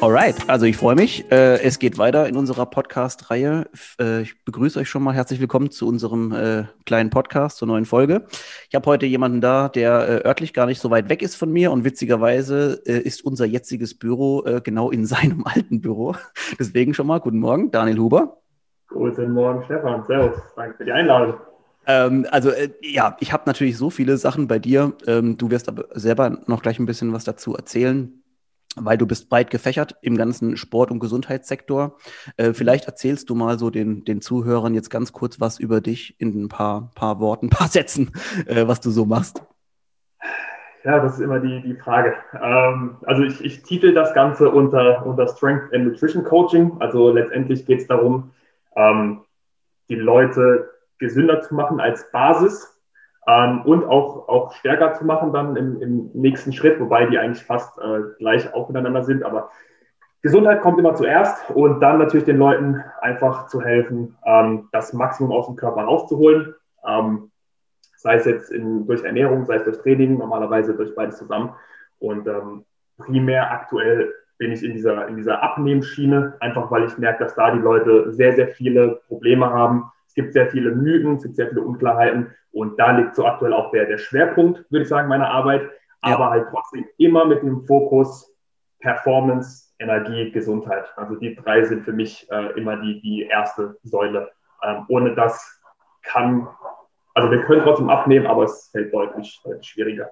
Alright, also ich freue mich. Äh, es geht weiter in unserer Podcast-Reihe. Äh, ich begrüße euch schon mal herzlich willkommen zu unserem äh, kleinen Podcast, zur neuen Folge. Ich habe heute jemanden da, der örtlich gar nicht so weit weg ist von mir und witzigerweise ist unser jetziges Büro genau in seinem alten Büro. Deswegen schon mal guten Morgen, Daniel Huber. Guten Morgen, Stefan. Servus. Danke für die Einladung. Ähm, also äh, ja, ich habe natürlich so viele Sachen bei dir. Ähm, du wirst aber selber noch gleich ein bisschen was dazu erzählen weil du bist breit gefächert im ganzen Sport- und Gesundheitssektor. Äh, vielleicht erzählst du mal so den, den Zuhörern jetzt ganz kurz was über dich in ein paar, paar Worten, ein paar Sätzen, äh, was du so machst. Ja, das ist immer die, die Frage. Ähm, also ich, ich titel das Ganze unter, unter Strength and Nutrition Coaching. Also letztendlich geht es darum, ähm, die Leute gesünder zu machen als Basis ähm, und auch, auch stärker zu machen dann im, im nächsten Schritt, wobei die eigentlich fast äh, gleich auch miteinander sind. Aber Gesundheit kommt immer zuerst und dann natürlich den Leuten einfach zu helfen, ähm, das Maximum aus dem Körper rauszuholen. Ähm, sei es jetzt in, durch Ernährung, sei es durch Training, normalerweise durch beides zusammen. Und ähm, primär aktuell bin ich in dieser, in dieser Abnehmschiene, einfach weil ich merke, dass da die Leute sehr, sehr viele Probleme haben. Es gibt sehr viele Mythen, es gibt sehr viele Unklarheiten und da liegt so aktuell auch der, der Schwerpunkt, würde ich sagen, meiner Arbeit, ja. aber halt trotzdem immer mit dem Fokus Performance, Energie, Gesundheit. Also die drei sind für mich äh, immer die, die erste Säule. Ähm, ohne das kann, also wir können trotzdem abnehmen, aber es fällt deutlich, deutlich schwieriger.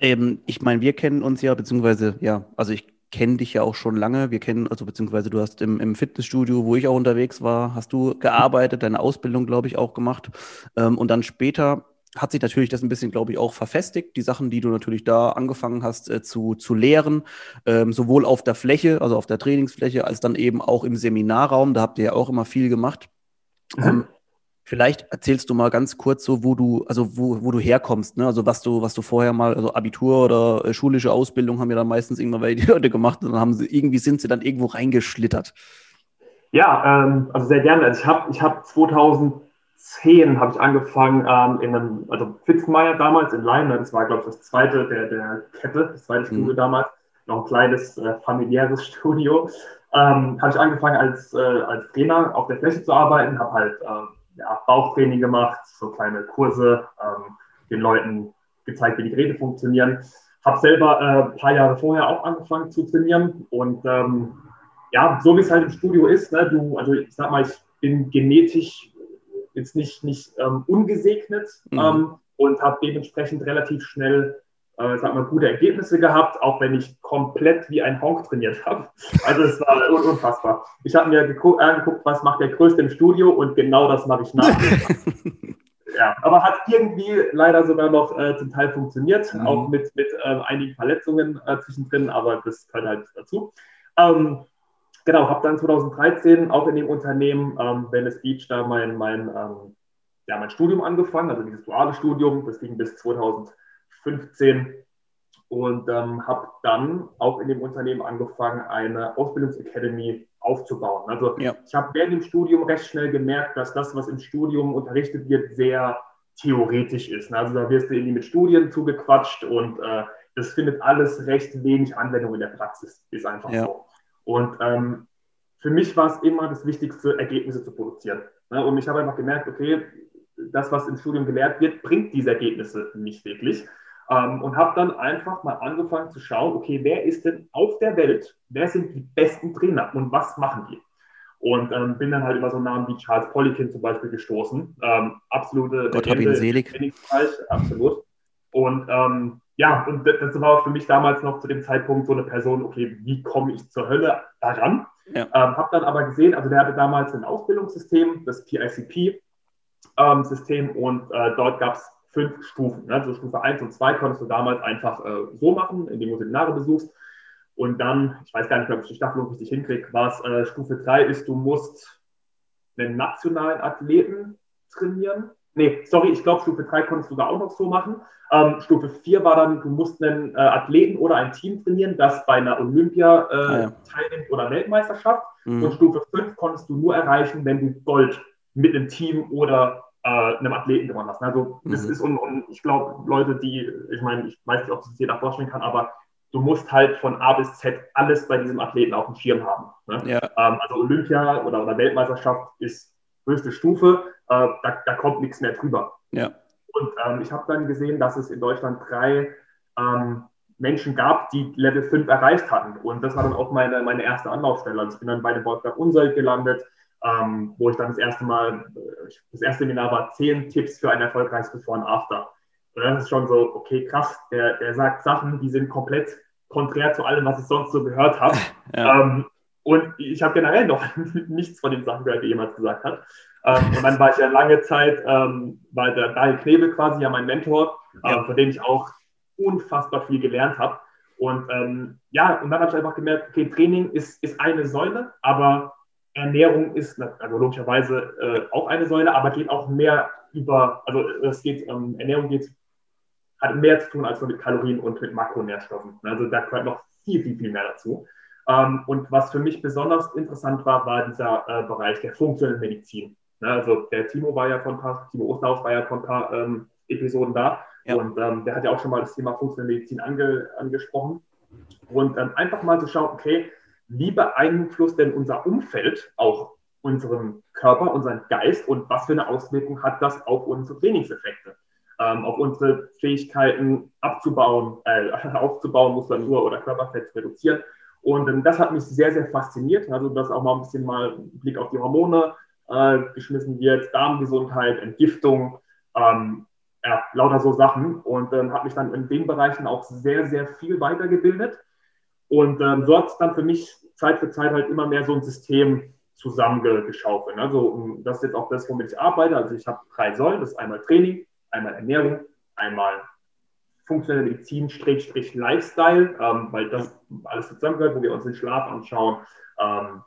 Ähm, ich meine, wir kennen uns ja, beziehungsweise, ja, also ich kenne dich ja auch schon lange. Wir kennen, also beziehungsweise du hast im, im, Fitnessstudio, wo ich auch unterwegs war, hast du gearbeitet, deine Ausbildung, glaube ich, auch gemacht. Ähm, und dann später hat sich natürlich das ein bisschen, glaube ich, auch verfestigt. Die Sachen, die du natürlich da angefangen hast äh, zu, zu lehren, ähm, sowohl auf der Fläche, also auf der Trainingsfläche, als dann eben auch im Seminarraum. Da habt ihr ja auch immer viel gemacht. Mhm. Ähm, Vielleicht erzählst du mal ganz kurz so, wo du, also wo, wo du herkommst, ne? Also was du, was du vorher mal, also Abitur oder äh, schulische Ausbildung haben ja dann meistens irgendwann die Leute gemacht und dann haben sie, irgendwie sind sie dann irgendwo reingeschlittert. Ja, ähm, also sehr gerne. Also ich habe ich hab 2010 habe ich angefangen ähm, in einem, also Fitzmeier damals in Leim, das war, glaube ich, das zweite der, der Kette, das zweite Studio mhm. damals, noch ein kleines äh, familiäres Studio. Ähm, habe ich angefangen als, äh, als Trainer auf der Fläche zu arbeiten, habe halt äh, ja, Bauchtraining gemacht, so kleine Kurse, ähm, den Leuten gezeigt, wie die Geräte funktionieren. Habe selber äh, ein paar Jahre vorher auch angefangen zu trainieren und ähm, ja, so wie es halt im Studio ist, ne, du, also ich sag mal, ich bin genetisch jetzt nicht, nicht ähm, ungesegnet mhm. ähm, und habe dementsprechend relativ schnell äh, sag mal, gute Ergebnisse gehabt, auch wenn ich komplett wie ein Honk trainiert habe. Also es war unfassbar. Ich habe mir geguckt, angeguckt, was macht der Größte im Studio und genau das mache ich nach. ja, aber hat irgendwie leider sogar noch äh, zum Teil funktioniert, mhm. auch mit, mit äh, einigen Verletzungen äh, zwischendrin, aber das gehört halt dazu. Ähm, genau, habe dann 2013 auch in dem Unternehmen ähm, Venice Beach da mein, mein, ähm, ja, mein Studium angefangen, also dieses duale Studium, das ging bis 2000 15 und ähm, habe dann auch in dem Unternehmen angefangen, eine Ausbildungsacademy aufzubauen. Also ja. ich habe während dem Studium recht schnell gemerkt, dass das, was im Studium unterrichtet wird, sehr theoretisch ist. Also da wirst du irgendwie mit Studien zugequatscht und äh, das findet alles recht wenig Anwendung in der Praxis, ist einfach ja. so. Und ähm, für mich war es immer das Wichtigste, Ergebnisse zu produzieren. Ne? Und ich habe einfach gemerkt, okay, das, was im Studium gelehrt wird, bringt diese Ergebnisse nicht wirklich. Ähm, und habe dann einfach mal angefangen zu schauen, okay, wer ist denn auf der Welt, wer sind die besten Trainer und was machen die? Und ähm, bin dann halt über so Namen wie Charles Poliquin zum Beispiel gestoßen. Ähm, absolute Gott hab ihn selig. Absolut. Und ähm, ja, und das war für mich damals noch zu dem Zeitpunkt so eine Person, okay, wie komme ich zur Hölle daran? Ja. Ähm, habe dann aber gesehen, also der hatte damals ein Ausbildungssystem, das PICP-System, ähm, und äh, dort gab es fünf Stufen. Also Stufe 1 und 2 konntest du damals einfach äh, so machen, indem du Seminare besuchst. Und dann, ich weiß gar nicht, ob ich die Staffelung richtig hinkriege, was äh, Stufe 3 ist, du musst einen nationalen Athleten trainieren. Nee, sorry, ich glaube, Stufe 3 konntest du da auch noch so machen. Ähm, Stufe 4 war dann, du musst einen äh, Athleten oder ein Team trainieren, das bei einer Olympia äh, ah, ja. teilnimmt oder Weltmeisterschaft. Mhm. Und Stufe 5 konntest du nur erreichen, wenn du Gold mit einem Team oder äh, einem Athleten gewonnen hast. Also das mhm. ist, und, und ich glaube, Leute, die, ich meine, ich weiß nicht, ob es jeder vorstellen kann, aber du musst halt von A bis Z alles bei diesem Athleten auf dem Schirm haben. Ne? Ja. Ähm, also Olympia oder, oder Weltmeisterschaft ist höchste Stufe, äh, da, da, kommt nichts mehr drüber. Ja. Und ähm, ich habe dann gesehen, dass es in Deutschland drei ähm, Menschen gab, die Level 5 erreicht hatten. Und das war dann auch meine, meine erste Anlaufstelle. Also ich bin dann bei dem Wolfgang Unseld gelandet, ähm, wo ich dann das erste Mal, das erste Seminar war 10 Tipps für ein erfolgreiches Before und After. Und das ist schon so, okay, krass, der, der sagt Sachen, die sind komplett konträr zu allem, was ich sonst so gehört habe. Ja. Ähm, und ich habe generell noch nichts von den Sachen gehört, die jemand gesagt hat. Ähm, und dann war ich ja lange Zeit, ähm, war der Daniel Knebel quasi ja mein Mentor, ja. ähm, von dem ich auch unfassbar viel gelernt habe. Und ähm, ja, und dann habe ich einfach gemerkt, okay, Training ist, ist eine Säule, aber Ernährung ist also logischerweise äh, auch eine Säule, aber geht auch mehr über, also es geht, ähm, Ernährung geht, hat mehr zu tun als nur mit Kalorien und mit Makronährstoffen. Also da gehört noch viel, viel, viel mehr dazu. Ähm, und was für mich besonders interessant war, war dieser äh, Bereich der funktionellen Medizin. Ne, also der Timo war ja von ein paar, Timo Osterhaus war ja von ein paar ähm, Episoden da ja. und ähm, der hat ja auch schon mal das Thema funktionelle Medizin ange, angesprochen. Und ähm, einfach mal zu schauen, okay, wie beeinflusst denn unser Umfeld auch unseren Körper, unseren Geist und was für eine Auswirkung hat das auf unsere Trainingseffekte, ähm, auf unsere Fähigkeiten abzubauen, äh, aufzubauen, Muskulatur oder Körperfett reduzieren. Und ähm, das hat mich sehr, sehr fasziniert. Also, dass auch mal ein bisschen mal Blick auf die Hormone äh, geschmissen wird, Darmgesundheit, Entgiftung, ähm, ja, lauter so Sachen. Und ähm, habe mich dann in den Bereichen auch sehr, sehr viel weitergebildet. Und ähm, so hat es dann für mich Zeit für Zeit halt immer mehr so ein System zusammengeschaufelt. Also das ist jetzt auch das, womit ich arbeite. Also ich habe drei Säulen. Das ist einmal Training, einmal Ernährung, einmal funktionelle Medizin, Strich, Lifestyle, ähm, weil das alles zusammengehört, wo wir uns den Schlaf anschauen, ähm,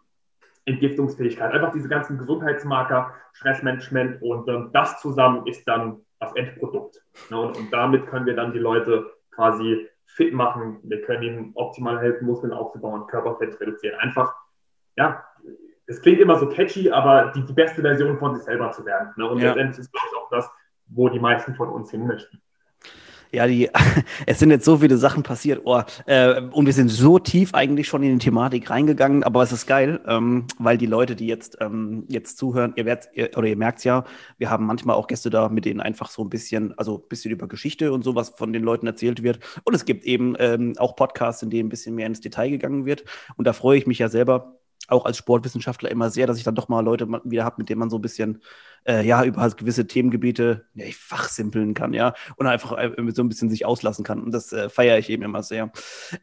Entgiftungsfähigkeit, einfach diese ganzen Gesundheitsmarker, Stressmanagement und ähm, das zusammen ist dann das Endprodukt. Ne? Und, und, damit können wir dann die Leute quasi fit machen. Wir können ihnen optimal helfen, Muskeln aufzubauen, Körperfett reduzieren. Einfach, ja, es klingt immer so catchy, aber die, die beste Version von sich selber zu werden. Ne? Und ja. letztendlich ist, glaube ich, auch das, wo die meisten von uns hin möchten. Ja, die, es sind jetzt so viele Sachen passiert, oh, äh, und wir sind so tief eigentlich schon in die Thematik reingegangen, aber es ist geil, ähm, weil die Leute, die jetzt, ähm, jetzt zuhören, ihr werdet, ihr, oder ihr merkt ja, wir haben manchmal auch Gäste da, mit denen einfach so ein bisschen, also ein bisschen über Geschichte und sowas von den Leuten erzählt wird. Und es gibt eben ähm, auch Podcasts, in denen ein bisschen mehr ins Detail gegangen wird. Und da freue ich mich ja selber, auch als Sportwissenschaftler immer sehr, dass ich dann doch mal Leute wieder habe, mit denen man so ein bisschen äh, ja über halt gewisse Themengebiete ja, fachsimpeln kann, ja, und einfach äh, so ein bisschen sich auslassen kann. Und das äh, feiere ich eben immer sehr.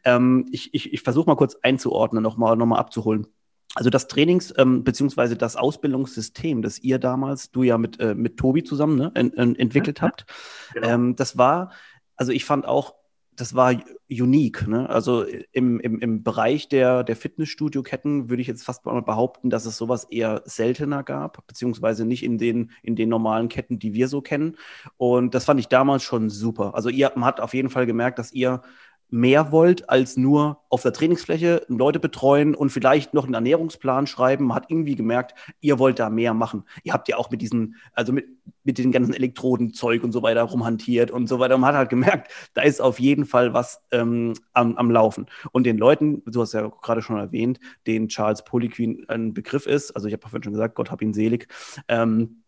Ähm, ich ich, ich versuche mal kurz einzuordnen, nochmal noch mal abzuholen. Also das Trainings- ähm, beziehungsweise das Ausbildungssystem, das ihr damals, du ja mit, äh, mit Tobi zusammen ne, en, en, entwickelt habt, genau. ähm, das war, also ich fand auch das war unique. Ne? Also im, im, im Bereich der, der Fitnessstudio-Ketten würde ich jetzt fast mal behaupten, dass es sowas eher seltener gab, beziehungsweise nicht in den, in den normalen Ketten, die wir so kennen. Und das fand ich damals schon super. Also ihr, man hat auf jeden Fall gemerkt, dass ihr mehr wollt, als nur auf der Trainingsfläche Leute betreuen und vielleicht noch einen Ernährungsplan schreiben. Man hat irgendwie gemerkt, ihr wollt da mehr machen. Ihr habt ja auch mit diesen, also mit, mit den ganzen Elektrodenzeug und so weiter rumhantiert und so weiter. Man hat halt gemerkt, da ist auf jeden Fall was ähm, am, am Laufen. Und den Leuten, du hast ja gerade schon erwähnt, den Charles Poliquin ein Begriff ist, also ich habe vorhin schon gesagt, Gott hab ihn selig, ähm,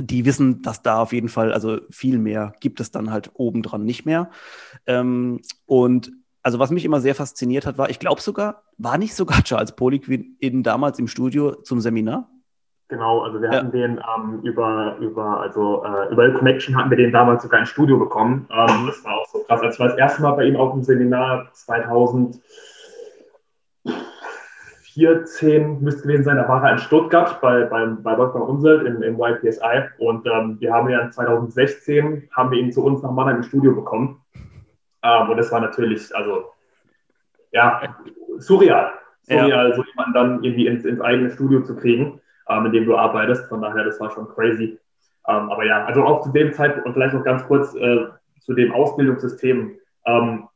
die wissen, dass da auf jeden Fall, also viel mehr gibt es dann halt obendran nicht mehr. Ähm, und also was mich immer sehr fasziniert hat, war, ich glaube sogar, war nicht sogar Charles Poliquin in damals im Studio zum Seminar? Genau, also wir hatten ja. den ähm, über, über, also äh, über Connection hatten wir den damals sogar ins Studio bekommen. Ähm, das war auch so krass. Also ich war das erste Mal bei ihm auf dem Seminar 2000. 14 müsste gewesen sein, da war er in Stuttgart bei, beim, bei Wolfgang Unselt im, im YPSI und ähm, wir haben ja 2016, haben wir ihn zu uns nach Mannheim im Studio bekommen ähm, und das war natürlich, also ja, surreal, surreal, ja. so jemanden dann irgendwie ins, ins eigene Studio zu kriegen, ähm, in dem du arbeitest, von daher, das war schon crazy. Ähm, aber ja, also auch zu dem Zeitpunkt und vielleicht noch ganz kurz äh, zu dem Ausbildungssystem. Ähm,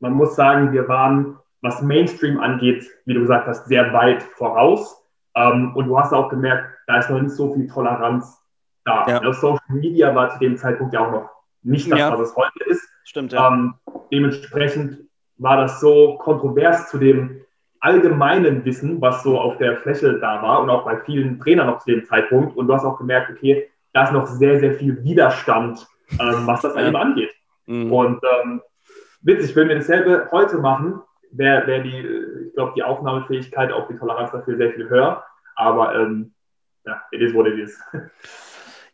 man muss sagen, wir waren, was Mainstream angeht, wie du gesagt hast, sehr weit voraus. Ähm, und du hast auch gemerkt, da ist noch nicht so viel Toleranz da. Ja. Social Media war zu dem Zeitpunkt ja auch noch nicht das, ja. was es heute ist. Stimmt, ja. Ähm, dementsprechend war das so kontrovers zu dem allgemeinen Wissen, was so auf der Fläche da war und auch bei vielen Trainern noch zu dem Zeitpunkt. Und du hast auch gemerkt, okay, da ist noch sehr, sehr viel Widerstand, ähm, was das eben angeht. Mhm. Und ähm, witzig, wenn wir dasselbe heute machen, wäre wär die, ich glaube, die Aufnahmefähigkeit, auch die Toleranz dafür sehr viel höher. Aber ähm, ja, it is what it is.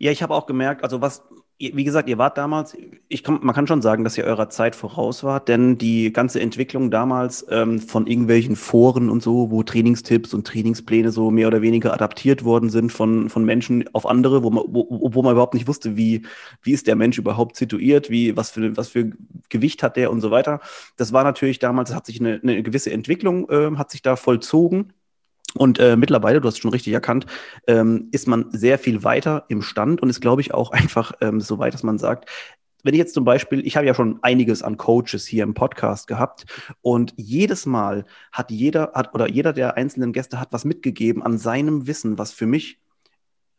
Ja, ich habe auch gemerkt, also was, wie gesagt, ihr wart damals, ich kann, man kann schon sagen, dass ihr eurer Zeit voraus wart, denn die ganze Entwicklung damals ähm, von irgendwelchen Foren und so, wo Trainingstipps und Trainingspläne so mehr oder weniger adaptiert worden sind von, von Menschen auf andere, wo man, wo, wo man überhaupt nicht wusste, wie, wie ist der Mensch überhaupt situiert, wie, was für, was für Gewicht hat der und so weiter. Das war natürlich damals, hat sich eine, eine gewisse Entwicklung, äh, hat sich da vollzogen. Und äh, mittlerweile, du hast schon richtig erkannt, ähm, ist man sehr viel weiter im Stand und ist, glaube ich, auch einfach ähm, so weit, dass man sagt, wenn ich jetzt zum Beispiel, ich habe ja schon einiges an Coaches hier im Podcast gehabt und jedes Mal hat jeder, hat, oder jeder der einzelnen Gäste hat was mitgegeben an seinem Wissen, was für mich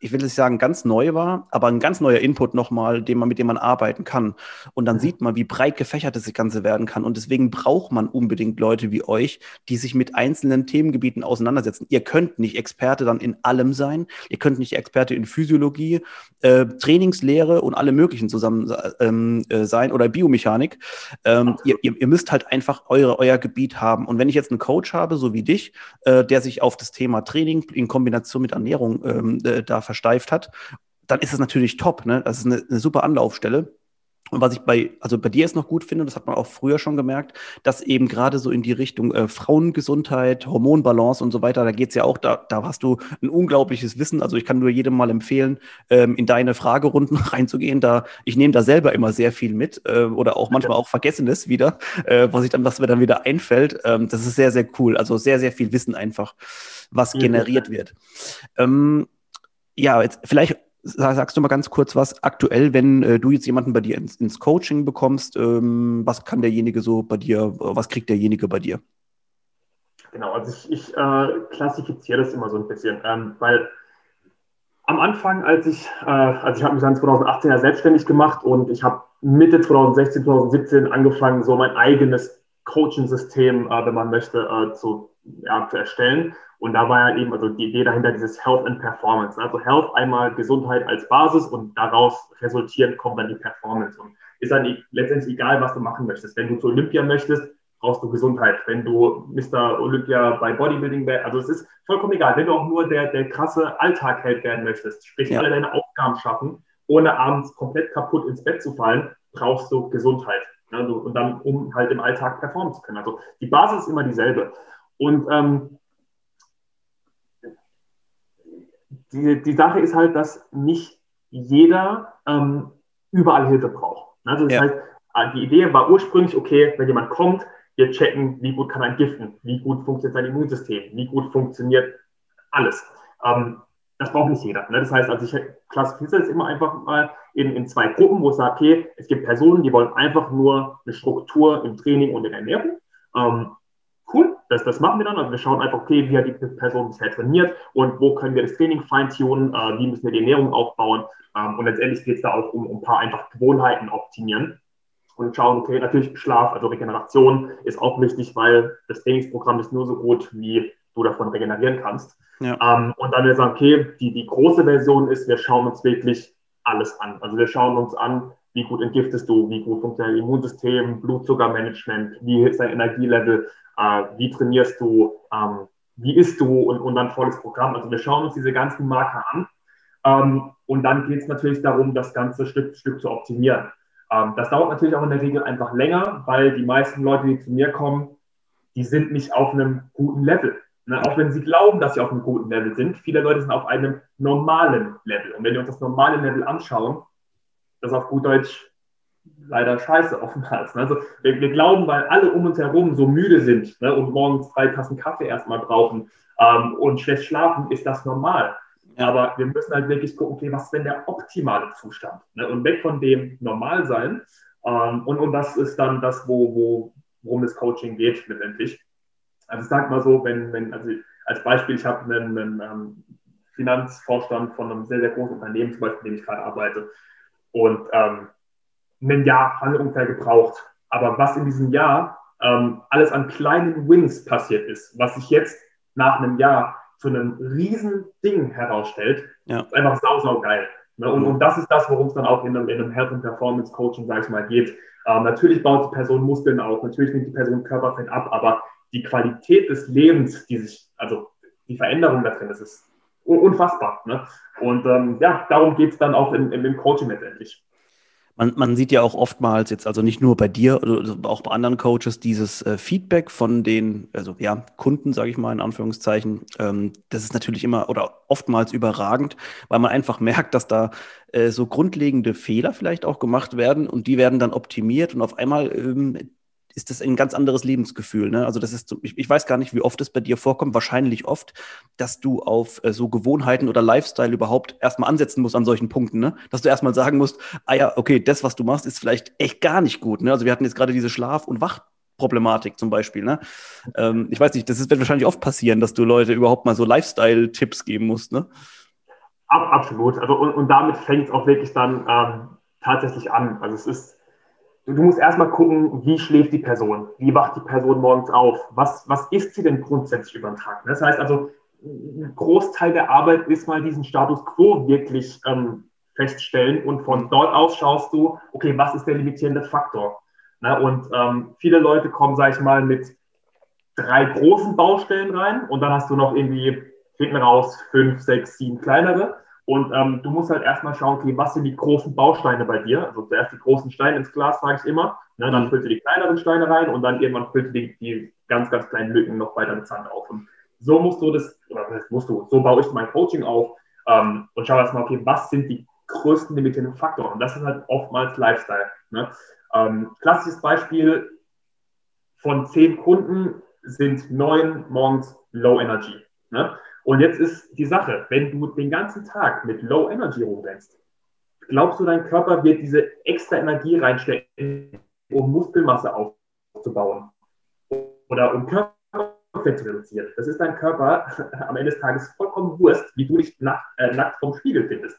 ich will nicht sagen, ganz neu war, aber ein ganz neuer Input nochmal, den man, mit dem man arbeiten kann. Und dann mhm. sieht man, wie breit gefächert das Ganze werden kann. Und deswegen braucht man unbedingt Leute wie euch, die sich mit einzelnen Themengebieten auseinandersetzen. Ihr könnt nicht Experte dann in allem sein. Ihr könnt nicht Experte in Physiologie, äh, Trainingslehre und alle möglichen zusammen ähm, äh, sein oder Biomechanik. Ähm, ihr, ihr, müsst halt einfach eure, euer Gebiet haben. Und wenn ich jetzt einen Coach habe, so wie dich, äh, der sich auf das Thema Training in Kombination mit Ernährung ähm, äh, da versteift hat, dann ist es natürlich top. Ne? Das ist eine, eine super Anlaufstelle. Und was ich bei, also bei dir jetzt noch gut finde, das hat man auch früher schon gemerkt, dass eben gerade so in die Richtung äh, Frauengesundheit, Hormonbalance und so weiter, da geht es ja auch, da, da hast du ein unglaubliches Wissen. Also ich kann nur jedem mal empfehlen, ähm, in deine Fragerunden reinzugehen. Da, ich nehme da selber immer sehr viel mit äh, oder auch manchmal auch Vergessenes wieder, äh, was ich dann, was mir dann wieder einfällt. Ähm, das ist sehr, sehr cool. Also sehr, sehr viel Wissen einfach, was generiert wird. Ähm, ja, jetzt vielleicht sagst du mal ganz kurz was aktuell, wenn äh, du jetzt jemanden bei dir ins, ins Coaching bekommst, ähm, was kann derjenige so bei dir, was kriegt derjenige bei dir? Genau, also ich, ich äh, klassifiziere das immer so ein bisschen, ähm, weil am Anfang, als ich, äh, also ich habe mich dann 2018 ja selbstständig gemacht und ich habe Mitte 2016, 2017 angefangen, so mein eigenes Coaching-System, äh, wenn man möchte, äh, zu, ja, zu erstellen. Und da war ja eben also die Idee dahinter dieses Health and Performance. Also Health einmal Gesundheit als Basis und daraus resultierend kommt dann die Performance. Und ist dann letztendlich egal, was du machen möchtest. Wenn du zu Olympia möchtest, brauchst du Gesundheit. Wenn du Mr. Olympia bei Bodybuilding wärst, also es ist vollkommen egal. Wenn du auch nur der, der krasse Alltagheld werden möchtest, sprich ja. alle deine Aufgaben schaffen, ohne abends komplett kaputt ins Bett zu fallen, brauchst du Gesundheit. Also, und dann, um halt im Alltag performen zu können. Also die Basis ist immer dieselbe. Und ähm, die, die Sache ist halt, dass nicht jeder ähm, überall Hilfe braucht. Also das ja. heißt, äh, die Idee war ursprünglich, okay, wenn jemand kommt, wir checken, wie gut kann er entgiften, wie gut funktioniert sein Immunsystem, wie gut funktioniert alles. Ähm, das braucht nicht jeder. Ne? Das heißt, also ich klassifiziere es immer einfach mal in, in zwei Gruppen, wo ich sage, okay, es gibt Personen, die wollen einfach nur eine Struktur im Training und in der Ernährung. Ähm, cool, das, das machen wir dann. Also wir schauen einfach, okay, wie hat die Person bisher trainiert und wo können wir das Training feintunen, äh, wie müssen wir die Ernährung aufbauen. Ähm, und letztendlich geht es da auch um, um ein paar einfach Gewohnheiten optimieren und schauen, okay, natürlich Schlaf, also Regeneration ist auch wichtig, weil das Trainingsprogramm ist nur so gut, wie du davon regenerieren kannst. Ja. Ähm, und dann wir sagen, okay, die, die große Version ist, wir schauen uns wirklich alles an. Also wir schauen uns an, wie gut entgiftest du, wie gut funktioniert dein Immunsystem, Blutzuckermanagement, wie ist dein Energielevel, äh, wie trainierst du, ähm, wie isst du und, und dann volles Programm. Also wir schauen uns diese ganzen Marker an ähm, und dann geht es natürlich darum, das Ganze Stück für Stück zu optimieren. Ähm, das dauert natürlich auch in der Regel einfach länger, weil die meisten Leute, die zu mir kommen, die sind nicht auf einem guten Level. Ne? Auch wenn sie glauben, dass sie auf einem guten Level sind, viele Leute sind auf einem normalen Level. Und wenn wir uns das normale Level anschauen, das auf gut Deutsch leider scheiße oftmals. Ne? Also wir, wir, glauben, weil alle um uns herum so müde sind ne, und morgens drei Tassen Kaffee erstmal brauchen ähm, und schlecht schlafen, ist das normal. Aber wir müssen halt wirklich gucken, okay, was ist denn der optimale Zustand? Ne? Und weg von dem Normalsein. Ähm, und, und das ist dann das, wo, wo, worum das Coaching geht letztendlich. Also ich sag mal so, wenn, wenn also als Beispiel, ich habe einen, einen ähm, Finanzvorstand von einem sehr, sehr großen Unternehmen, zum Beispiel, in dem ich gerade arbeite. Und ähm, ein Jahr haben wir ungefähr gebraucht. Aber was in diesem Jahr ähm, alles an kleinen Wins passiert ist, was sich jetzt nach einem Jahr zu einem riesen Ding herausstellt, ja. ist einfach sau, sau geil. Ne? Und, und das ist das, worum es dann auch in einem, in einem Health- and Performance-Coaching, sage ich mal, geht. Ähm, natürlich baut die Person Muskeln auf, natürlich nimmt die Person Körperfett ab, aber die Qualität des Lebens, die sich, also die Veränderung da drin, das ist unfassbar. Ne? Und ähm, ja, darum geht es dann auch in, im Coaching letztendlich. Man, man, sieht ja auch oftmals jetzt, also nicht nur bei dir, oder auch bei anderen Coaches, dieses äh, Feedback von den, also ja, Kunden, sage ich mal in Anführungszeichen. Ähm, das ist natürlich immer oder oftmals überragend, weil man einfach merkt, dass da äh, so grundlegende Fehler vielleicht auch gemacht werden und die werden dann optimiert und auf einmal ähm, ist das ein ganz anderes Lebensgefühl. Ne? Also das ist, ich, ich, weiß gar nicht, wie oft es bei dir vorkommt, wahrscheinlich oft, dass du auf äh, so Gewohnheiten oder Lifestyle überhaupt erstmal ansetzen musst an solchen Punkten, ne? Dass du erstmal sagen musst, ah ja, okay, das, was du machst, ist vielleicht echt gar nicht gut. Ne? Also wir hatten jetzt gerade diese Schlaf- und Wachproblematik zum Beispiel. Ne? Ähm, ich weiß nicht, das ist, wird wahrscheinlich oft passieren, dass du Leute überhaupt mal so Lifestyle-Tipps geben musst, ne? Absolut. Also und, und damit fängt es auch wirklich dann ähm, tatsächlich an. Also es ist du, du musst erstmal gucken, wie schläft die Person, wie wacht die Person morgens auf, was, was isst sie denn grundsätzlich über den Tag. Das heißt also, ein Großteil der Arbeit ist mal diesen Status quo wirklich ähm, feststellen und von dort aus schaust du, okay, was ist der limitierende Faktor? Na, und ähm, viele Leute kommen, sage ich mal, mit drei großen Baustellen rein und dann hast du noch irgendwie hinten raus fünf, sechs, sieben kleinere. Und ähm, du musst halt erstmal schauen, okay, was sind die großen Bausteine bei dir? Also zuerst die großen Steine ins Glas, sage ich immer. Ne, dann mhm. füllst du die kleineren Steine rein und dann irgendwann füllst du die, die ganz, ganz kleinen Lücken noch weiter mit Sand auf. Und so musst du das, oder das musst du, so baue ich mein Coaching auf ähm, und schau erstmal, okay, was sind die größten limitierenden Faktoren? Und das ist halt oftmals Lifestyle. Ne? Ähm, klassisches Beispiel von zehn Kunden sind neun morgens Low Energy. Ne? Und jetzt ist die Sache, wenn du den ganzen Tag mit Low Energy rumrennst, glaubst du, dein Körper wird diese extra Energie reinstecken, um Muskelmasse aufzubauen oder um Körperfett zu reduzieren? Das ist dein Körper am Ende des Tages vollkommen Wurst, wie du dich nack, äh, nackt vom Spiegel findest.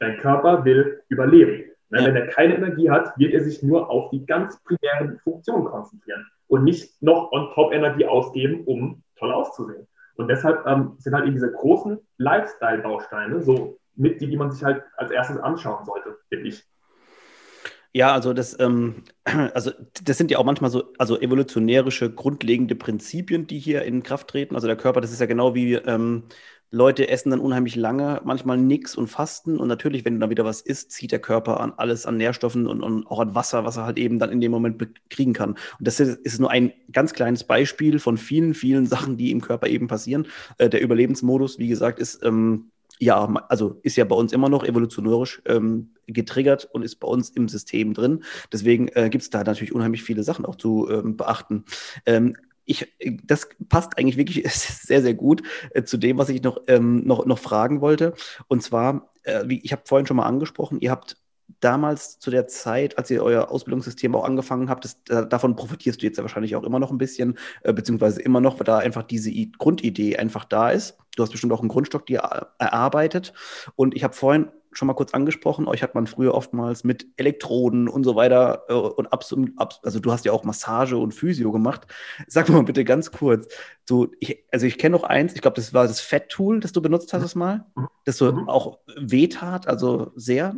Dein Körper will überleben. Ne, wenn er keine Energie hat, wird er sich nur auf die ganz primären Funktionen konzentrieren und nicht noch on top Energie ausgeben, um toll auszusehen. Und deshalb ähm, sind halt eben diese großen Lifestyle-Bausteine so mit die, die man sich halt als erstes anschauen sollte, finde ich. Ja, also das, ähm, also das sind ja auch manchmal so, also evolutionärische grundlegende Prinzipien, die hier in Kraft treten. Also der Körper, das ist ja genau wie ähm, Leute essen dann unheimlich lange, manchmal nichts und fasten. Und natürlich, wenn du dann wieder was isst, zieht der Körper an alles an Nährstoffen und, und, auch an Wasser, was er halt eben dann in dem Moment kriegen kann. Und das ist, nur ein ganz kleines Beispiel von vielen, vielen Sachen, die im Körper eben passieren. Äh, der Überlebensmodus, wie gesagt, ist ähm, ja, also ist ja bei uns immer noch evolutionärisch ähm, getriggert und ist bei uns im System drin. Deswegen äh, gibt es da natürlich unheimlich viele Sachen auch zu ähm, beachten. Ähm, ich, das passt eigentlich wirklich sehr, sehr gut äh, zu dem, was ich noch, ähm, noch, noch fragen wollte. Und zwar, äh, wie ich habe vorhin schon mal angesprochen, ihr habt damals zu der Zeit, als ihr euer Ausbildungssystem auch angefangen habt, das, äh, davon profitierst du jetzt ja wahrscheinlich auch immer noch ein bisschen, äh, beziehungsweise immer noch, weil da einfach diese I Grundidee einfach da ist. Du hast bestimmt auch einen Grundstock dir erarbeitet. Und ich habe vorhin schon mal kurz angesprochen, euch hat man früher oftmals mit Elektroden und so weiter äh, und absolut, ab, also du hast ja auch Massage und Physio gemacht. Sag mal bitte ganz kurz, so, ich, also ich kenne noch eins, ich glaube, das war das Fett-Tool, das du benutzt hast, das mal, das so mhm. auch wehtat, also sehr.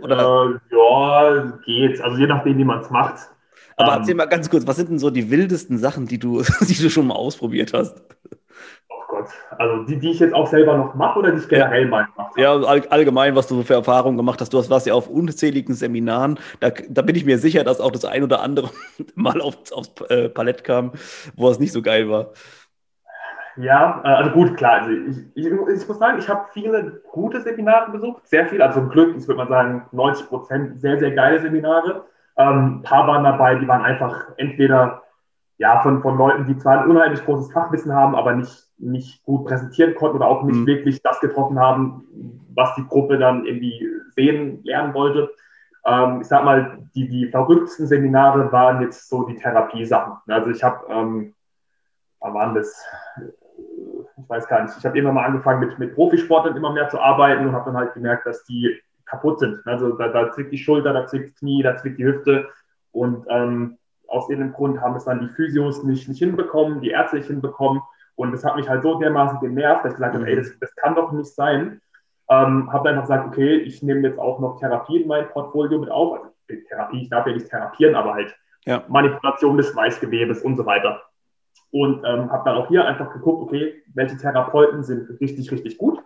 Oder? Äh, ja, geht, also je nachdem, wie man es macht. Aber ähm, erzähl mal ganz kurz, was sind denn so die wildesten Sachen, die du, die du schon mal ausprobiert hast? Gott. Also die, die ich jetzt auch selber noch mache oder die ich generell ja. mal gemacht habe? Ja, all, allgemein, was du so für Erfahrungen gemacht hast. Du warst ja auf unzähligen Seminaren. Da, da bin ich mir sicher, dass auch das ein oder andere mal auf, aufs äh, Palett kam, wo es nicht so geil war. Ja, äh, also gut, klar. Also ich, ich, ich muss sagen, ich habe viele gute Seminare besucht, sehr viel. Also zum Glück, ich würde mal sagen, 90 Prozent sehr, sehr geile Seminare. Ähm, ein paar waren dabei, die waren einfach entweder ja, von, von Leuten, die zwar ein unheimlich großes Fachwissen haben, aber nicht, nicht gut präsentieren konnten oder auch nicht mhm. wirklich das getroffen haben, was die Gruppe dann irgendwie sehen, lernen wollte. Ähm, ich sag mal, die, die verrücktesten Seminare waren jetzt so die Therapiesachen. Also ich habe, ähm, wann waren das? Ich weiß gar nicht. Ich habe immer mal angefangen mit, mit Profisportlern immer mehr zu arbeiten und habe dann halt gemerkt, dass die kaputt sind. Also da, da zwickt die Schulter, da zwickt das Knie, da zwickt die Hüfte. Und ähm, aus irgendeinem Grund haben es dann die Physios nicht, nicht hinbekommen, die Ärzte nicht hinbekommen. Und das hat mich halt so dermaßen genervt, dass ich gesagt habe, ey, das, das kann doch nicht sein. Ähm, habe einfach gesagt, okay, ich nehme jetzt auch noch Therapie in mein Portfolio mit auf. Also Therapie, ich darf ja nicht therapieren, aber halt ja. Manipulation des Schweißgewebes und so weiter. Und ähm, habe dann auch hier einfach geguckt, okay, welche Therapeuten sind richtig, richtig gut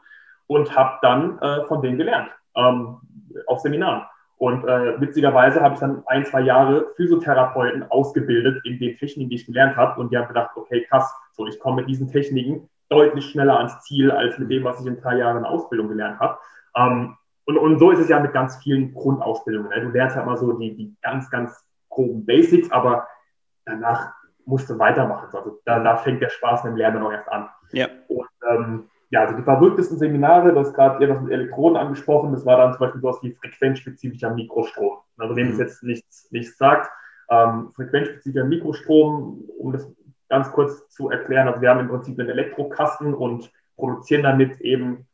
und habe dann äh, von denen gelernt ähm, auf Seminaren. Und äh, witzigerweise habe ich dann ein, zwei Jahre Physiotherapeuten ausgebildet in den Techniken, die ich gelernt habe. Und die haben gedacht, okay, krass, so ich komme mit diesen Techniken deutlich schneller ans Ziel als mit dem, was ich in drei Jahren Ausbildung gelernt habe. Ähm, und, und so ist es ja mit ganz vielen Grundausbildungen. Ne? Du lernst ja immer so die, die ganz, ganz groben Basics, aber danach musst du weitermachen. Also da, fängt der Spaß mit dem Lernen noch erst an. Ja. Und ähm, ja, also die verrücktesten Seminare, das gerade etwas mit Elektroden angesprochen, das war dann zum Beispiel sowas wie frequenzspezifischer Mikrostrom. Also wem es mhm. jetzt nichts, nichts sagt, ähm, frequenzspezifischer Mikrostrom, um das ganz kurz zu erklären, also wir haben im Prinzip einen Elektrokasten und produzieren damit eben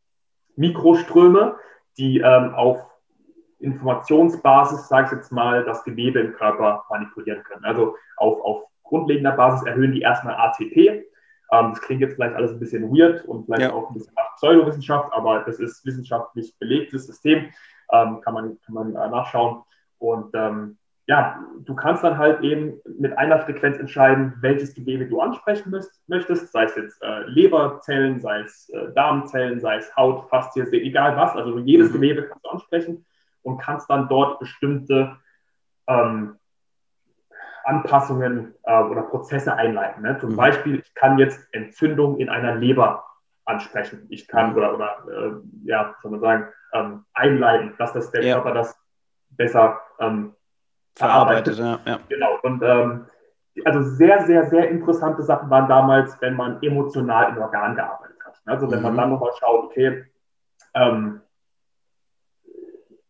Mikroströme, die ähm, auf Informationsbasis, sage ich jetzt mal, das Gewebe im Körper manipulieren können. Also auf, auf grundlegender Basis erhöhen die erstmal ATP, ähm, das klingt jetzt vielleicht alles ein bisschen weird und vielleicht ja. auch ein bisschen nach Pseudowissenschaft, aber das ist wissenschaftlich belegtes System, ähm, kann man, kann man äh, nachschauen. Und ähm, ja, du kannst dann halt eben mit einer Frequenz entscheiden, welches Gewebe du ansprechen möchtest, sei es jetzt äh, Leberzellen, sei es äh, Darmzellen, sei es Haut, Faszie, egal was. Also jedes mhm. Gewebe kannst du ansprechen und kannst dann dort bestimmte ähm, Anpassungen äh, oder Prozesse einleiten. Ne? Zum mhm. Beispiel, ich kann jetzt Entzündung in einer Leber ansprechen. Ich kann oder, oder äh, ja, soll man sagen, ähm, einleiten, dass das der ja. Körper das besser ähm, verarbeitet. verarbeitet ja, ja. Genau. Und ähm, also sehr, sehr, sehr interessante Sachen waren damals, wenn man emotional im Organ gearbeitet hat. Also wenn mhm. man dann nochmal schaut, okay, ähm,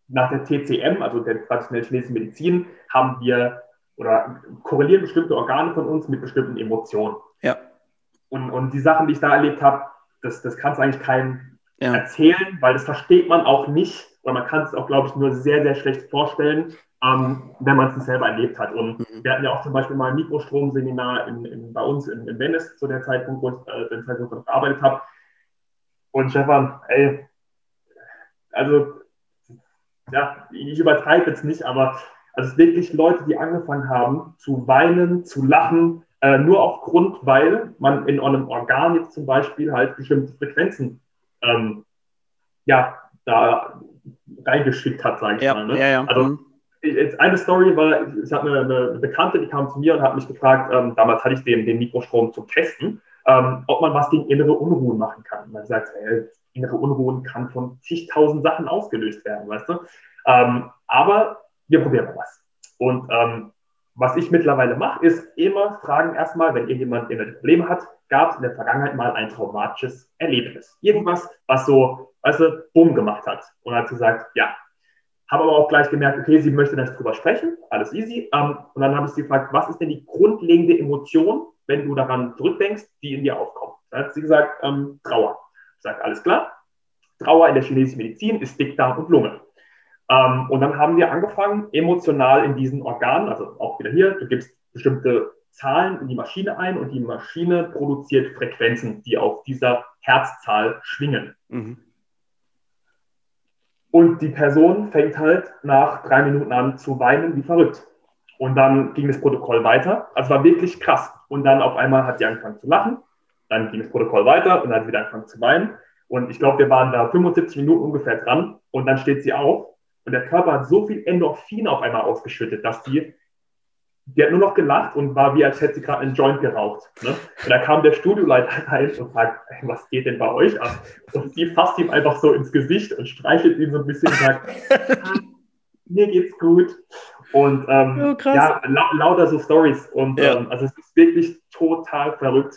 nach der TCM, also der traditionellen chinesischen Medizin, haben wir oder korrelieren bestimmte Organe von uns mit bestimmten Emotionen. Ja. Und, und die Sachen, die ich da erlebt habe, das, das kann es eigentlich keinem ja. erzählen, weil das versteht man auch nicht oder man kann es auch, glaube ich, nur sehr, sehr schlecht vorstellen, ähm, wenn man es nicht selber erlebt hat. Und mhm. wir hatten ja auch zum Beispiel mal ein Mikrostromseminar in, in, bei uns in, in Venice zu der Zeitpunkt, wo ich, äh, den Zeitpunkt, wo ich gearbeitet habe. Und Stefan, ey, also, ja, ich übertreibe jetzt nicht, aber also wirklich Leute, die angefangen haben zu weinen, zu lachen, äh, nur aufgrund, weil man in einem Organ jetzt zum Beispiel halt bestimmte Frequenzen ähm, ja, da reingeschickt hat, sage ich ja, mal. Ne? Ja, ja. Also mhm. jetzt eine Story war, ich eine, eine, Bekannte, die kam zu mir und hat mich gefragt, ähm, damals hatte ich den, den Mikrostrom zum Testen, ähm, ob man was gegen innere Unruhen machen kann. Und man sagt, ey, innere Unruhen kann von zigtausend Sachen ausgelöst werden, weißt du? Ähm, aber wir probieren mal was. Und ähm, was ich mittlerweile mache, ist immer fragen erstmal, wenn irgendjemand ein Problem hat, gab es in der Vergangenheit mal ein traumatisches Erlebnis. Irgendwas, was so, du, bumm gemacht hat. Und hat gesagt, ja. Habe aber auch gleich gemerkt, okay, sie möchte nicht drüber sprechen, alles easy. Ähm, und dann habe ich sie gefragt, was ist denn die grundlegende Emotion, wenn du daran zurückdenkst, die in dir aufkommt? Dann hat sie gesagt, ähm, Trauer. Ich sage, alles klar. Trauer in der chinesischen Medizin ist Dickdarm und Lunge. Ähm, und dann haben wir angefangen, emotional in diesen Organen, also auch wieder hier, du gibst bestimmte Zahlen in die Maschine ein und die Maschine produziert Frequenzen, die auf dieser Herzzahl schwingen. Mhm. Und die Person fängt halt nach drei Minuten an zu weinen wie verrückt. Und dann ging das Protokoll weiter. Also war wirklich krass. Und dann auf einmal hat sie angefangen zu lachen. Dann ging das Protokoll weiter und dann hat sie wieder angefangen zu weinen. Und ich glaube, wir waren da 75 Minuten ungefähr dran. Und dann steht sie auf und der Körper hat so viel Endorphin auf einmal ausgeschüttet, dass die, die hat nur noch gelacht und war wie, als hätte sie gerade einen Joint geraucht. Ne? Und da kam der Studioleiter rein und fragt, was geht denn bei euch ab? Und sie fasst ihm einfach so ins Gesicht und streichelt ihn so ein bisschen und sagt, mir geht's gut. Und ähm, oh, ja, la lauter so Stories. Und ja. ähm, also es ist wirklich total verrückt.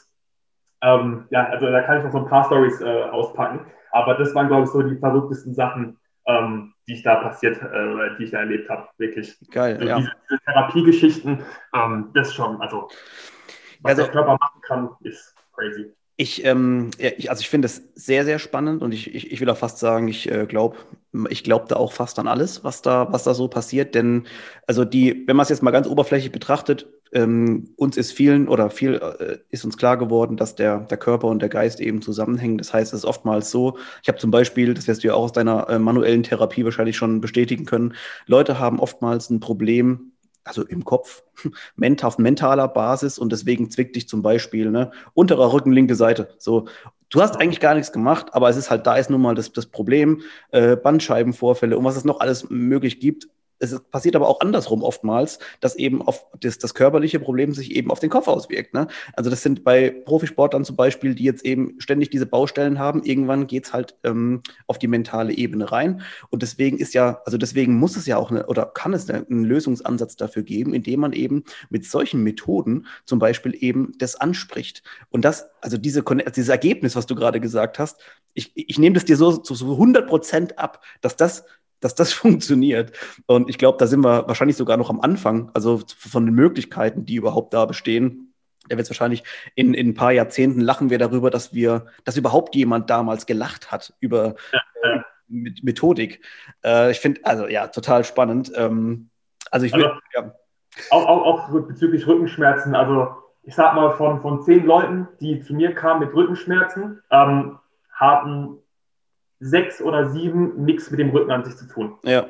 Ähm, ja, also da kann ich noch so ein paar Stories äh, auspacken. Aber das waren, glaube ich, so die verrücktesten Sachen, ähm, die ich da passiert, äh, die ich da erlebt habe. Wirklich. Geil, also ja. Diese, diese Therapiegeschichten, ähm, das schon, also was also, der Körper machen kann, ist crazy. Ich, ähm, ich, also ich finde es sehr, sehr spannend und ich, ich, ich will auch fast sagen, ich äh, glaube, ich glaube da auch fast an alles, was da, was da so passiert. Denn also die, wenn man es jetzt mal ganz oberflächlich betrachtet, ähm, uns ist vielen oder viel äh, ist uns klar geworden, dass der, der Körper und der Geist eben zusammenhängen. Das heißt, es ist oftmals so, ich habe zum Beispiel, das wirst du ja auch aus deiner äh, manuellen Therapie wahrscheinlich schon bestätigen können, Leute haben oftmals ein Problem also im Kopf, auf mentaler Basis und deswegen zwickt dich zum Beispiel, ne, unterer Rücken, linke Seite. So, du hast eigentlich gar nichts gemacht, aber es ist halt, da ist nun mal das, das Problem, äh, Bandscheibenvorfälle und was es noch alles möglich gibt, es passiert aber auch andersrum oftmals, dass eben auf das, das körperliche Problem sich eben auf den Kopf auswirkt. Ne? Also das sind bei Profisportlern zum Beispiel, die jetzt eben ständig diese Baustellen haben, irgendwann geht's halt ähm, auf die mentale Ebene rein. Und deswegen ist ja, also deswegen muss es ja auch eine, oder kann es einen Lösungsansatz dafür geben, indem man eben mit solchen Methoden zum Beispiel eben das anspricht. Und das, also diese, dieses Ergebnis, was du gerade gesagt hast, ich, ich nehme das dir so zu so 100 Prozent ab, dass das dass das funktioniert. Und ich glaube, da sind wir wahrscheinlich sogar noch am Anfang, also von den Möglichkeiten, die überhaupt da bestehen. Da wird es wahrscheinlich in, in ein paar Jahrzehnten lachen wir darüber, dass wir, dass überhaupt jemand damals gelacht hat über. Äh, Methodik. Äh, ich finde, also ja, total spannend. Ähm, also ich will, also, ja. auch, auch, auch bezüglich Rückenschmerzen, also ich sag mal, von, von zehn Leuten, die zu mir kamen mit Rückenschmerzen, ähm, haben sechs oder sieben nichts mit dem Rücken an sich zu tun. Ja.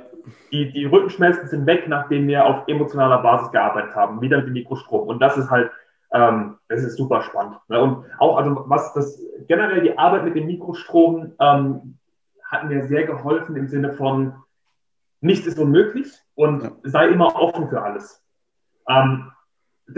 Die, die Rückenschmerzen sind weg, nachdem wir auf emotionaler Basis gearbeitet haben, wieder mit dem Mikrostrom. Und das ist halt, ähm, das ist super spannend. Ne? Und auch, also was das generell die Arbeit mit dem Mikrostrom ähm, hat mir sehr geholfen im Sinne von nichts ist unmöglich und ja. sei immer offen für alles. Ähm,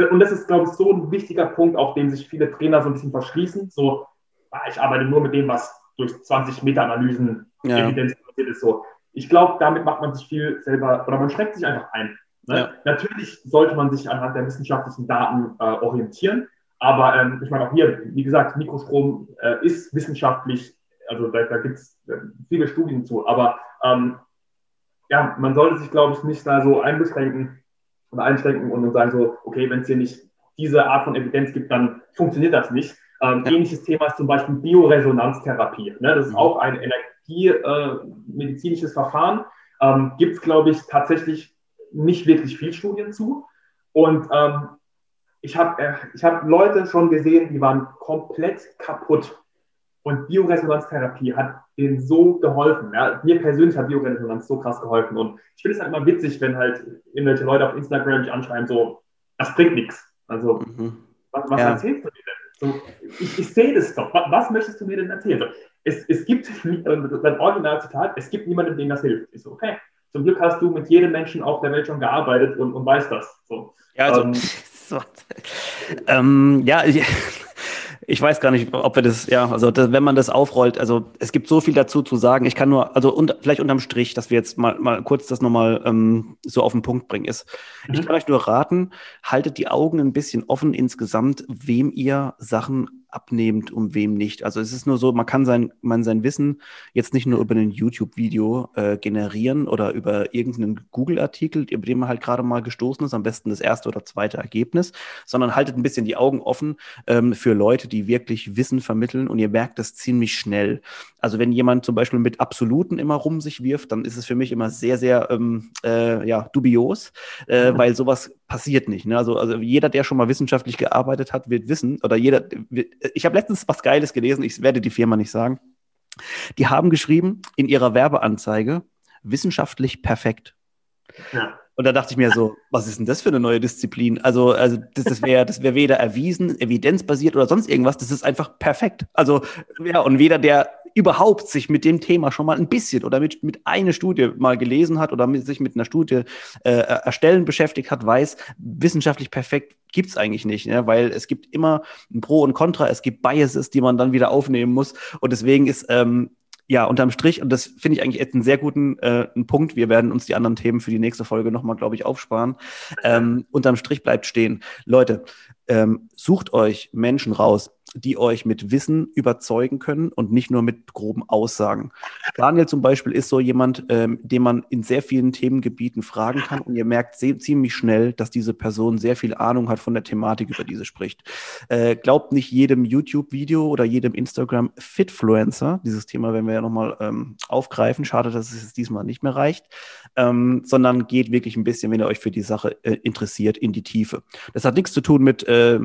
und das ist, glaube ich, so ein wichtiger Punkt, auf den sich viele Trainer so ein bisschen verschließen. So, ah, ich arbeite nur mit dem, was durch 20 Meta-Analysen ja. evidenzbasiert ist. So. Ich glaube, damit macht man sich viel selber oder man schreckt sich einfach ein. Ne? Ja. Natürlich sollte man sich anhand der wissenschaftlichen Daten äh, orientieren, aber ähm, ich meine auch hier, wie gesagt, Mikrostrom äh, ist wissenschaftlich, also da, da gibt es äh, viele Studien zu, aber ähm, ja, man sollte sich, glaube ich, nicht da so einbeschränken oder einschränken und sagen so, okay, wenn es hier nicht diese Art von Evidenz gibt, dann funktioniert das nicht. Ähm. Ähnliches Thema ist zum Beispiel Bioresonanztherapie. Ne? Das ist mhm. auch ein energiemedizinisches äh, Verfahren. Ähm, Gibt es, glaube ich, tatsächlich nicht wirklich viel Studien zu. Und ähm, ich habe äh, ich hab Leute schon gesehen, die waren komplett kaputt. Und Bioresonanztherapie hat denen so geholfen. Ja? Mir persönlich hat Bioresonanz so krass geholfen. Und ich finde es halt immer witzig, wenn halt irgendwelche Leute auf Instagram mich anschreiben, so, das bringt nichts. Also, mhm. was, was ja. erzählst du? So, ich, ich sehe das doch. Was, möchtest du mir denn erzählen? Es, es gibt, beim Originalzitat, es gibt niemanden, dem das hilft. Ich so, okay. Zum Glück hast du mit jedem Menschen auf der Welt schon gearbeitet und, und weißt das. So. Ja, also, ähm, so, ähm, ja, ich weiß gar nicht, ob wir das, ja, also das, wenn man das aufrollt, also es gibt so viel dazu zu sagen. Ich kann nur, also und, vielleicht unterm Strich, dass wir jetzt mal, mal kurz das nochmal ähm, so auf den Punkt bringen, ist, mhm. ich kann euch nur raten, haltet die Augen ein bisschen offen insgesamt, wem ihr Sachen abnehmend und wem nicht. Also es ist nur so, man kann sein, man sein Wissen jetzt nicht nur über ein YouTube-Video äh, generieren oder über irgendeinen Google-Artikel, über den man halt gerade mal gestoßen ist, am besten das erste oder zweite Ergebnis, sondern haltet ein bisschen die Augen offen ähm, für Leute, die wirklich Wissen vermitteln und ihr merkt das ziemlich schnell. Also wenn jemand zum Beispiel mit Absoluten immer rum sich wirft, dann ist es für mich immer sehr, sehr ähm, äh, ja, dubios, äh, weil sowas passiert nicht. Ne? Also, also jeder, der schon mal wissenschaftlich gearbeitet hat, wird wissen, oder jeder, ich habe letztens was Geiles gelesen, ich werde die Firma nicht sagen. Die haben geschrieben in ihrer Werbeanzeige, wissenschaftlich perfekt. Ja. Und da dachte ich mir so, was ist denn das für eine neue Disziplin? Also, also das, das wäre das wär weder erwiesen, evidenzbasiert oder sonst irgendwas. Das ist einfach perfekt. Also, ja, und weder der überhaupt sich mit dem Thema schon mal ein bisschen oder mit, mit einer Studie mal gelesen hat oder mit, sich mit einer Studie äh, erstellen beschäftigt hat, weiß, wissenschaftlich perfekt gibt's eigentlich nicht, ne? weil es gibt immer ein Pro und Contra, es gibt Biases, die man dann wieder aufnehmen muss. Und deswegen ist, ähm, ja, unterm Strich, und das finde ich eigentlich jetzt einen sehr guten äh, einen Punkt, wir werden uns die anderen Themen für die nächste Folge nochmal, glaube ich, aufsparen. Ähm, unterm Strich bleibt stehen. Leute, ähm, sucht euch Menschen raus, die euch mit Wissen überzeugen können und nicht nur mit groben Aussagen. Daniel zum Beispiel ist so jemand, ähm, den man in sehr vielen Themengebieten fragen kann und ihr merkt sehr, ziemlich schnell, dass diese Person sehr viel Ahnung hat von der Thematik, über die sie spricht. Äh, glaubt nicht jedem YouTube-Video oder jedem Instagram-Fitfluencer, dieses Thema werden wir ja nochmal ähm, aufgreifen, schade, dass es diesmal nicht mehr reicht, ähm, sondern geht wirklich ein bisschen, wenn ihr euch für die Sache äh, interessiert, in die Tiefe. Das hat nichts zu tun mit, äh,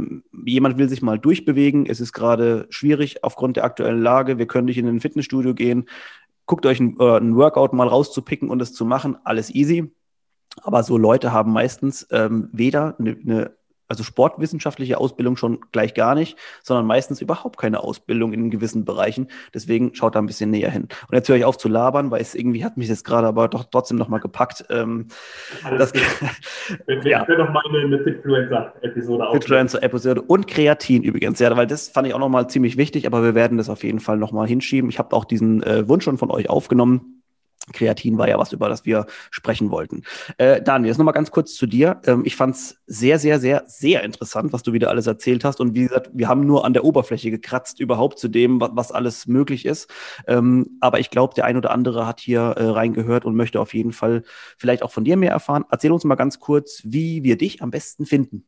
jemand will sich mal durchbewegen, es ist gerade schwierig aufgrund der aktuellen Lage. Wir können nicht in ein Fitnessstudio gehen. Guckt euch ein, äh, ein Workout mal rauszupicken und es zu machen. Alles easy. Aber so Leute haben meistens ähm, weder eine, eine also sportwissenschaftliche Ausbildung schon gleich gar nicht, sondern meistens überhaupt keine Ausbildung in gewissen Bereichen. Deswegen schaut da ein bisschen näher hin. Und jetzt höre ich auf zu labern, weil es irgendwie hat mich jetzt gerade aber doch trotzdem nochmal gepackt. Ähm, das, wir, ja. können noch mal eine, eine Fitfluencer-Episode Fitfluencer-Episode und Kreatin übrigens, ja, weil das fand ich auch nochmal ziemlich wichtig, aber wir werden das auf jeden Fall nochmal hinschieben. Ich habe auch diesen äh, Wunsch schon von euch aufgenommen Kreatin war ja was, über das wir sprechen wollten. Äh, Daniel, jetzt nochmal ganz kurz zu dir. Ähm, ich fand es sehr, sehr, sehr, sehr interessant, was du wieder alles erzählt hast. Und wie gesagt, wir haben nur an der Oberfläche gekratzt überhaupt zu dem, was, was alles möglich ist. Ähm, aber ich glaube, der ein oder andere hat hier äh, reingehört und möchte auf jeden Fall vielleicht auch von dir mehr erfahren. Erzähl uns mal ganz kurz, wie wir dich am besten finden.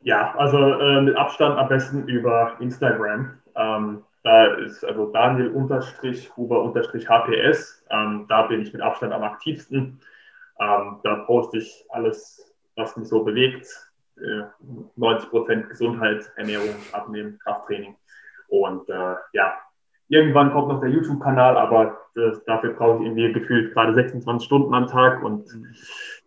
Ja, also äh, mit Abstand am besten über Instagram. Ähm, da ist also Daniel-Huber-HPS. Ähm, da bin ich mit Abstand am aktivsten. Ähm, da poste ich alles, was mich so bewegt. Äh, 90 Prozent Gesundheit, Ernährung, Abnehmen, Krafttraining. Und äh, ja, irgendwann kommt noch der YouTube-Kanal, aber das, dafür brauche ich irgendwie gefühlt gerade 26 Stunden am Tag und mhm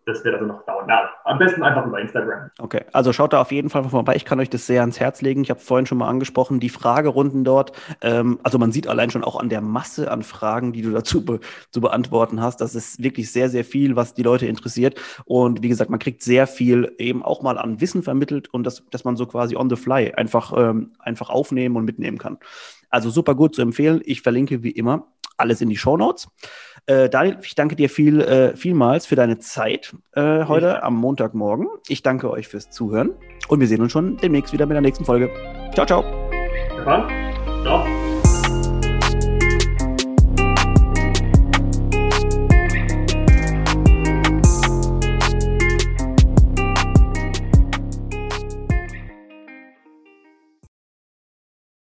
das wird also noch dauern. Ja, am besten einfach über Instagram. Okay, also schaut da auf jeden Fall vorbei. Ich kann euch das sehr ans Herz legen. Ich habe vorhin schon mal angesprochen, die Fragerunden dort. Ähm, also man sieht allein schon auch an der Masse an Fragen, die du dazu be zu beantworten hast. Das ist wirklich sehr, sehr viel, was die Leute interessiert. Und wie gesagt, man kriegt sehr viel eben auch mal an Wissen vermittelt und das, dass man so quasi on the fly einfach, ähm, einfach aufnehmen und mitnehmen kann. Also super gut zu empfehlen. Ich verlinke wie immer alles in die Show Notes. Äh, Daniel, ich danke dir viel, äh, vielmals für deine Zeit äh, heute ja. am Montagmorgen. Ich danke euch fürs Zuhören und wir sehen uns schon demnächst wieder mit der nächsten Folge. Ciao, ciao. Ja, ciao.